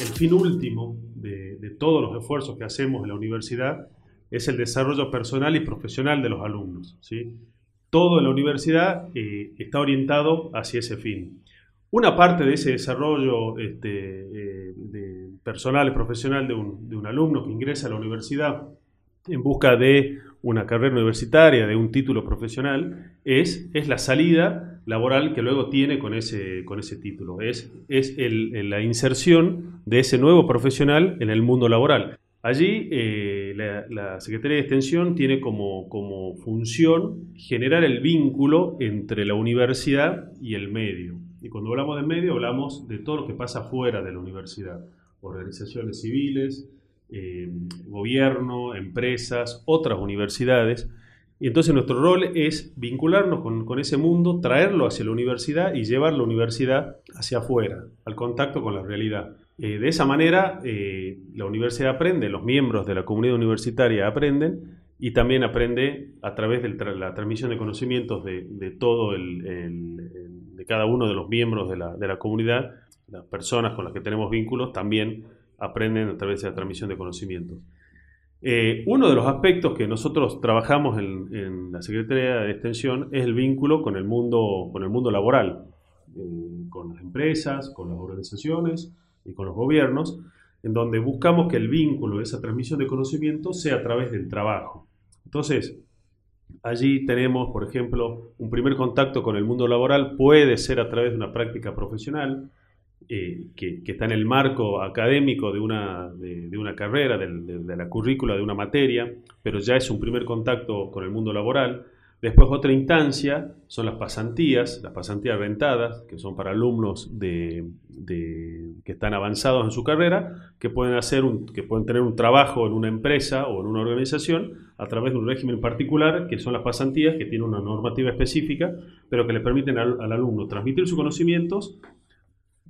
El fin último de, todos los esfuerzos que hacemos en la universidad es el desarrollo personal y profesional de los alumnos. ¿sí? Todo en la universidad eh, está orientado hacia ese fin. Una parte de ese desarrollo este, eh, personal y profesional de de un alumno que ingresa a la universidad en busca de una carrera universitaria, de un título profesional, es, es la salida laboral que luego tiene con ese, con ese título. Es, es el, la inserción de ese nuevo profesional en el mundo laboral. Allí eh, la, Secretaría de Extensión tiene como, como función generar el vínculo entre la universidad y el medio. Y cuando hablamos de medio hablamos de todo lo que pasa fuera de la universidad. Organizaciones civiles, eh, gobierno, empresas, otras universidades. Y entonces nuestro rol es vincularnos con, ese mundo, traerlo hacia la universidad y llevar la universidad hacia afuera, al contacto con la realidad. Eh, de esa manera, eh, la universidad aprende, los miembros de la comunidad universitaria aprenden y también aprende a través de la transmisión de conocimientos de, todo el, de cada uno de los miembros de la, de la comunidad, las personas con las que tenemos vínculos, también aprenden a través de la transmisión de conocimientos. Eh, uno de los aspectos que nosotros trabajamos en, la Secretaría de Extensión es el vínculo con el mundo, con el mundo laboral, eh, con las empresas, con las organizaciones y con los gobiernos, en donde buscamos que el vínculo, esa transmisión de conocimiento, sea a través del trabajo. Entonces, allí tenemos, por ejemplo, un primer contacto con el mundo laboral puede ser a través de una práctica profesional, eh, que, está en el marco académico de una, de, una carrera, de, la currícula de una materia, pero ya es un primer contacto con el mundo laboral. Después otra instancia son las pasantías, las pasantías rentadas, que son para alumnos de, que están avanzados en su carrera, que pueden, hacer un, que pueden tener un trabajo en una empresa o en una organización a través de un régimen particular, que son las pasantías, que tienen una normativa específica, pero que le permiten al, al alumno transmitir sus conocimientos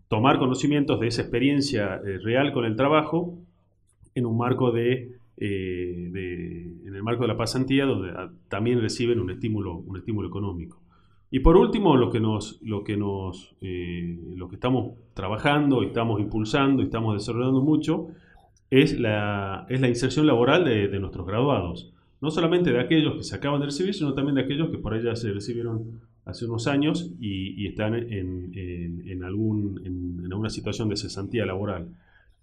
tomar conocimientos de esa experiencia eh, real con el trabajo en un marco de, eh, en el marco de la pasantía donde ah, también reciben un estímulo, un estímulo económico. Y por último, lo que, nos, lo, que nos, eh, lo que estamos trabajando, estamos impulsando y estamos desarrollando mucho es la, es la inserción laboral de, de, nuestros graduados. No solamente de aquellos que se acaban de recibir, sino también de aquellos que por allá se recibieron hace unos años y, están en, algún, en, alguna situación de cesantía laboral.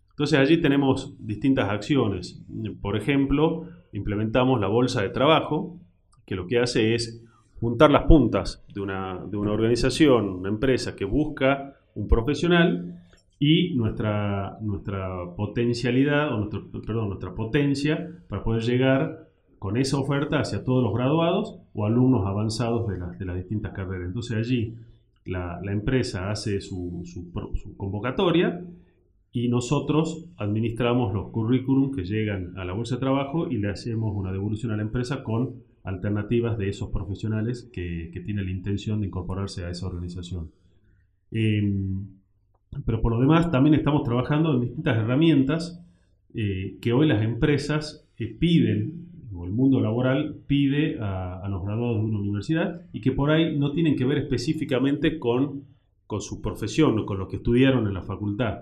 Entonces allí tenemos distintas acciones. Por ejemplo, implementamos la bolsa de trabajo, que lo que hace es juntar las puntas de una, de una organización, una empresa que busca un profesional y nuestra, nuestra potencialidad, o nuestro, perdón, nuestra potencia para poder llegar con esa oferta hacia todos los graduados o alumnos avanzados de, de las distintas carreras. Entonces allí la, empresa hace su, convocatoria y nosotros administramos los currículum que llegan a la bolsa de trabajo y le hacemos una devolución a la empresa con alternativas de esos profesionales que, tienen la intención de incorporarse a esa organización. Em, pero por lo demás también estamos trabajando en distintas herramientas eh, que hoy las empresas eh, piden el mundo laboral pide a, los graduados de una universidad y que por ahí no tienen que ver específicamente con, con su profesión o con lo que estudiaron en la facultad.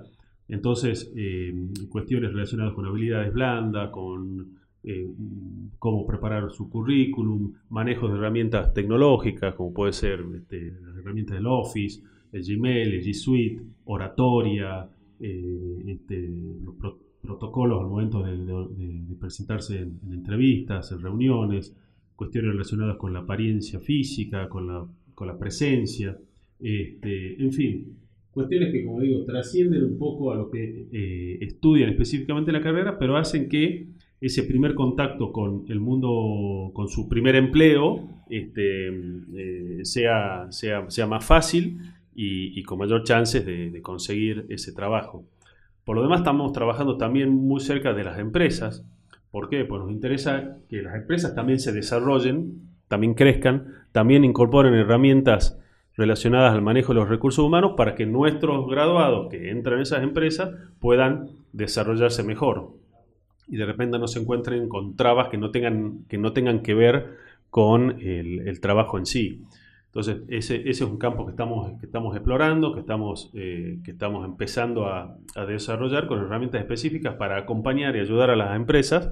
Entonces, eh, cuestiones relacionadas con habilidades blandas, con eh, cómo preparar su currículum, manejo de herramientas tecnológicas, como puede ser este, las herramientas del Office, el Gmail, el G Suite, oratoria, eh, este, protocolos al momento de, presentarse en, entrevistas, en reuniones, cuestiones relacionadas con la apariencia física, con la, con la presencia, este, en fin, cuestiones que, como digo, trascienden un poco a lo que eh, estudian específicamente la carrera, pero hacen que ese primer contacto con el mundo, con su primer empleo, este, eh, sea, sea, sea, más fácil y, con mayor chances de conseguir ese trabajo. Por lo demás, estamos trabajando también muy cerca de las empresas. ¿Por qué? Pues nos interesa que las empresas también se desarrollen, también crezcan, también incorporen herramientas relacionadas al manejo de los recursos humanos para que nuestros graduados que entran en esas empresas puedan desarrollarse mejor y de repente no se encuentren con trabas que no tengan que, no tengan que ver con el, trabajo en sí. Entonces, ese, es un campo que estamos, que estamos explorando, que estamos, eh, que estamos empezando a, desarrollar con herramientas específicas para acompañar y ayudar a las empresas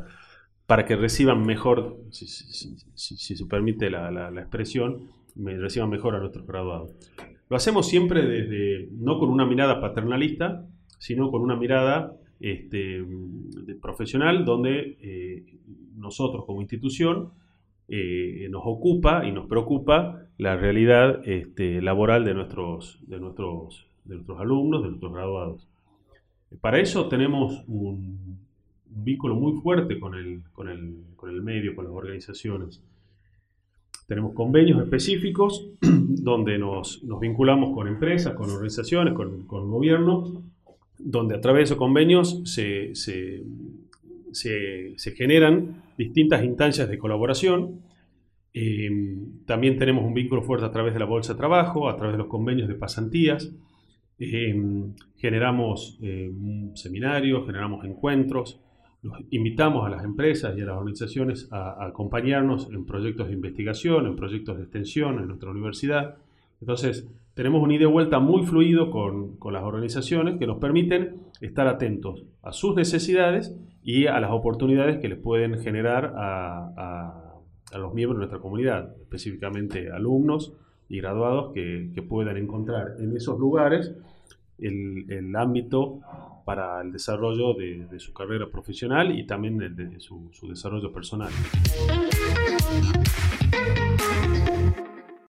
para que reciban mejor, si, se permite la, la, expresión, reciban mejor a nuestros graduados. Lo hacemos siempre desde, no con una mirada paternalista, sino con una mirada este, profesional donde eh, nosotros como institución eh, nos ocupa y nos preocupa la realidad este, laboral de nuestros, de, nuestros, de nuestros alumnos, de nuestros graduados. Para eso tenemos un, vínculo muy fuerte con el, con, el, con el medio, con las organizaciones. Tenemos convenios específicos donde nos, nos, vinculamos con empresas, con organizaciones, con, con gobierno, donde a través de esos convenios se, se, generan distintas instancias de colaboración. Em, también tenemos un vínculo fuerte a través de la Bolsa de Trabajo, a través de los convenios de pasantías. Em, generamos em, seminarios, generamos encuentros, invitamos a las empresas y a las organizaciones a, acompañarnos en proyectos de investigación, en proyectos de extensión en nuestra universidad. Entonces, tenemos un ida y vuelta muy fluido con, con, las organizaciones que nos permiten estar atentos a sus necesidades y a las oportunidades que les pueden generar a, los miembros de nuestra comunidad, específicamente alumnos y graduados que, puedan encontrar en esos lugares el, ámbito para el desarrollo de, su carrera profesional y también de, su, su desarrollo personal.